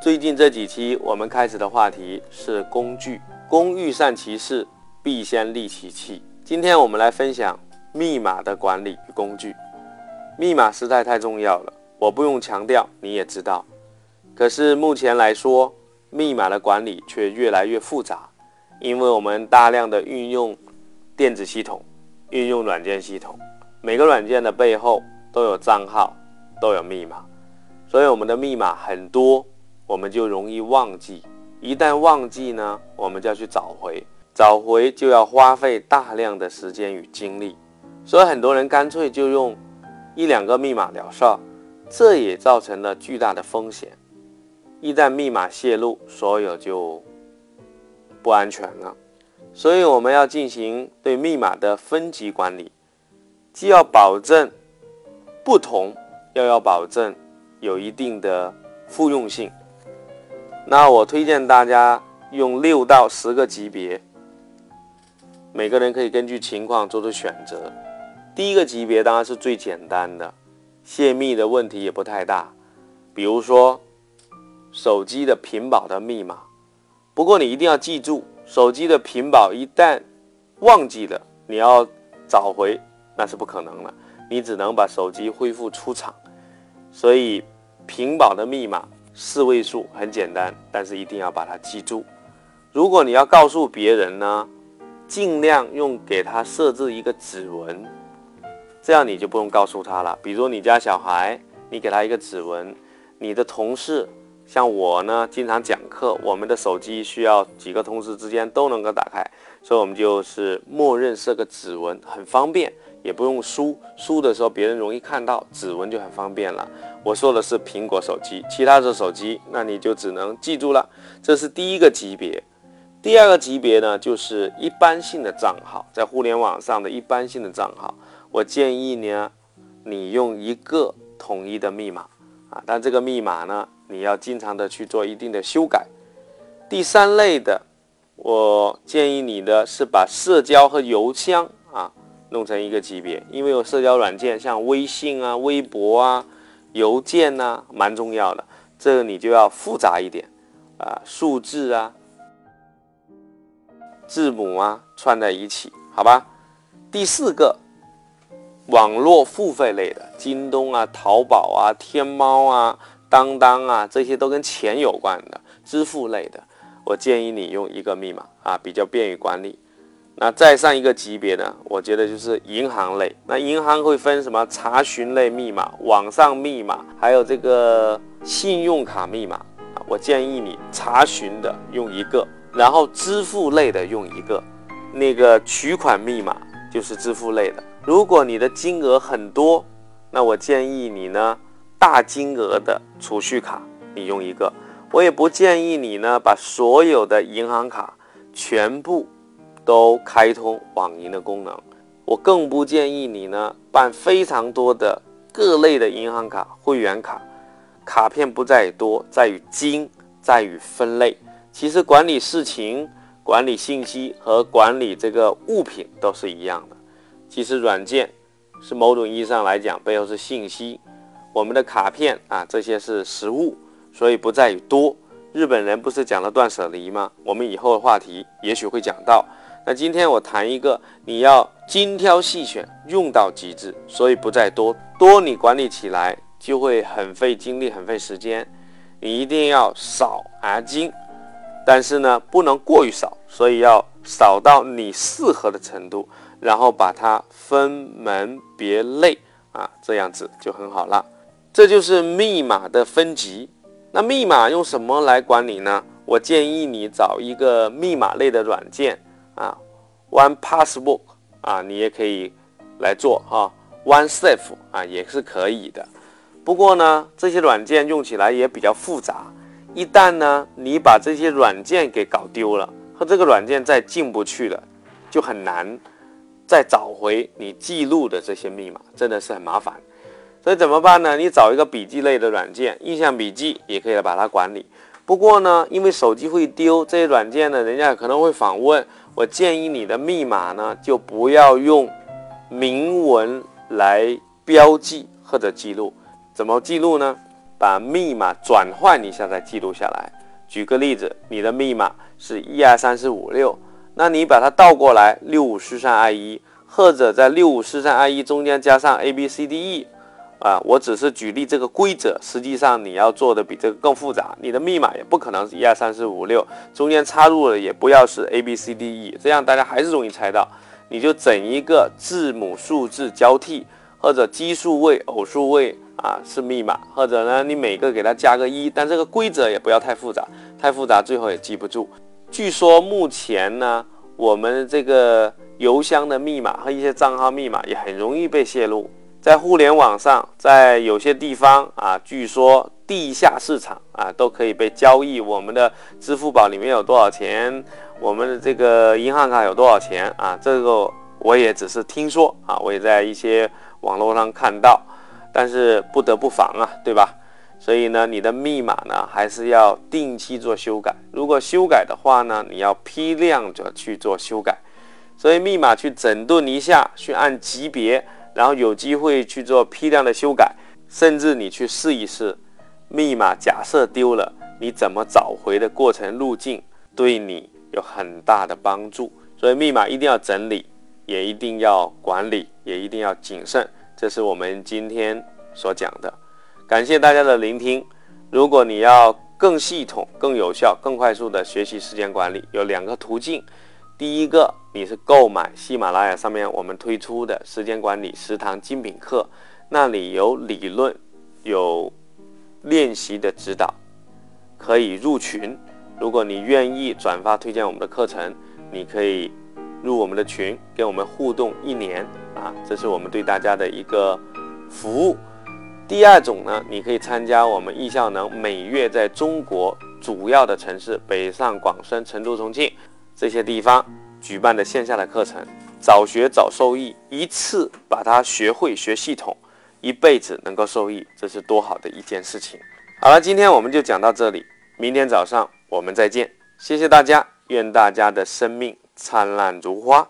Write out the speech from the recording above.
最近这几期我们开始的话题是工具，工欲善其事，必先利其器。今天我们来分享密码的管理与工具。密码实在太重要了，我不用强调，你也知道。可是目前来说，密码的管理却越来越复杂，因为我们大量的运用电子系统，运用软件系统，每个软件的背后都有账号，都有密码，所以我们的密码很多。我们就容易忘记，一旦忘记呢，我们就要去找回，找回就要花费大量的时间与精力，所以很多人干脆就用一两个密码了事，这也造成了巨大的风险。一旦密码泄露，所有就不安全了。所以我们要进行对密码的分级管理，既要保证不同，又要保证有一定的复用性。那我推荐大家用六到十个级别，每个人可以根据情况做出选择。第一个级别当然是最简单的，泄密的问题也不太大，比如说手机的屏保的密码。不过你一定要记住，手机的屏保一旦忘记了，你要找回那是不可能了，你只能把手机恢复出厂。所以屏保的密码。四位数很简单，但是一定要把它记住。如果你要告诉别人呢，尽量用给他设置一个指纹，这样你就不用告诉他了。比如你家小孩，你给他一个指纹；你的同事，像我呢，经常讲课，我们的手机需要几个同事之间都能够打开，所以我们就是默认设个指纹，很方便。也不用输，输的时候别人容易看到，指纹就很方便了。我说的是苹果手机，其他的手机那你就只能记住了。这是第一个级别，第二个级别呢就是一般性的账号，在互联网上的一般性的账号，我建议呢你用一个统一的密码啊，但这个密码呢你要经常的去做一定的修改。第三类的，我建议你的是把社交和邮箱。弄成一个级别，因为有社交软件，像微信啊、微博啊、邮件呐，蛮重要的。这个你就要复杂一点啊，数字啊、字母啊串在一起，好吧？第四个，网络付费类的，京东啊、淘宝啊、天猫啊、当当啊，这些都跟钱有关的支付类的，我建议你用一个密码啊，比较便于管理。那再上一个级别呢？我觉得就是银行类。那银行会分什么？查询类密码、网上密码，还有这个信用卡密码。我建议你查询的用一个，然后支付类的用一个。那个取款密码就是支付类的。如果你的金额很多，那我建议你呢，大金额的储蓄卡你用一个。我也不建议你呢，把所有的银行卡全部。都开通网银的功能，我更不建议你呢办非常多的各类的银行卡、会员卡，卡片不在于多，在于精，在于分类。其实管理事情、管理信息和管理这个物品都是一样的。其实软件是某种意义上来讲背后是信息，我们的卡片啊这些是实物，所以不在于多。日本人不是讲了断舍离吗？我们以后的话题也许会讲到。那今天我谈一个，你要精挑细选，用到极致，所以不再多多，你管理起来就会很费精力，很费时间。你一定要少而精，但是呢，不能过于少，所以要少到你适合的程度，然后把它分门别类啊，这样子就很好了。这就是密码的分级。那密码用什么来管理呢？我建议你找一个密码类的软件。，One Passbook 啊，你也可以来做哈，One Safe 啊也是可以的。不过呢，这些软件用起来也比较复杂。一旦呢，你把这些软件给搞丢了，和这个软件再进不去了，就很难再找回你记录的这些密码，真的是很麻烦。所以怎么办呢？你找一个笔记类的软件，印象笔记也可以把它管理。不过呢，因为手机会丢，这些软件呢，人家可能会访问。我建议你的密码呢，就不要用明文来标记或者记录。怎么记录呢？把密码转换一下再记录下来。举个例子，你的密码是一二三四五六，那你把它倒过来，六五四三二一，或者在六五四三二一中间加上 A B C D E。啊，我只是举例这个规则，实际上你要做的比这个更复杂。你的密码也不可能是一二三四五六，中间插入的也不要是 A B C D E，这样大家还是容易猜到。你就整一个字母数字交替，或者奇数位、偶数位啊是密码，或者呢你每个给它加个一，但这个规则也不要太复杂，太复杂最后也记不住。据说目前呢，我们这个邮箱的密码和一些账号密码也很容易被泄露。在互联网上，在有些地方啊，据说地下市场啊都可以被交易。我们的支付宝里面有多少钱？我们的这个银行卡有多少钱啊？这个我也只是听说啊，我也在一些网络上看到，但是不得不防啊，对吧？所以呢，你的密码呢还是要定期做修改。如果修改的话呢，你要批量的去做修改。所以密码去整顿一下，去按级别。然后有机会去做批量的修改，甚至你去试一试，密码假设丢了，你怎么找回的过程路径，对你有很大的帮助。所以密码一定要整理，也一定要管理，也一定要谨慎。这是我们今天所讲的。感谢大家的聆听。如果你要更系统、更有效、更快速的学习时间管理，有两个途径。第一个，你是购买喜马拉雅上面我们推出的时间管理食堂精品课，那里有理论，有练习的指导，可以入群。如果你愿意转发推荐我们的课程，你可以入我们的群，跟我们互动一年啊，这是我们对大家的一个服务。第二种呢，你可以参加我们易效能每月在中国主要的城市北上广深、成都、重庆。这些地方举办的线下的课程，早学早受益，一次把它学会学系统，一辈子能够受益，这是多好的一件事情。好了，今天我们就讲到这里，明天早上我们再见，谢谢大家，愿大家的生命灿烂如花。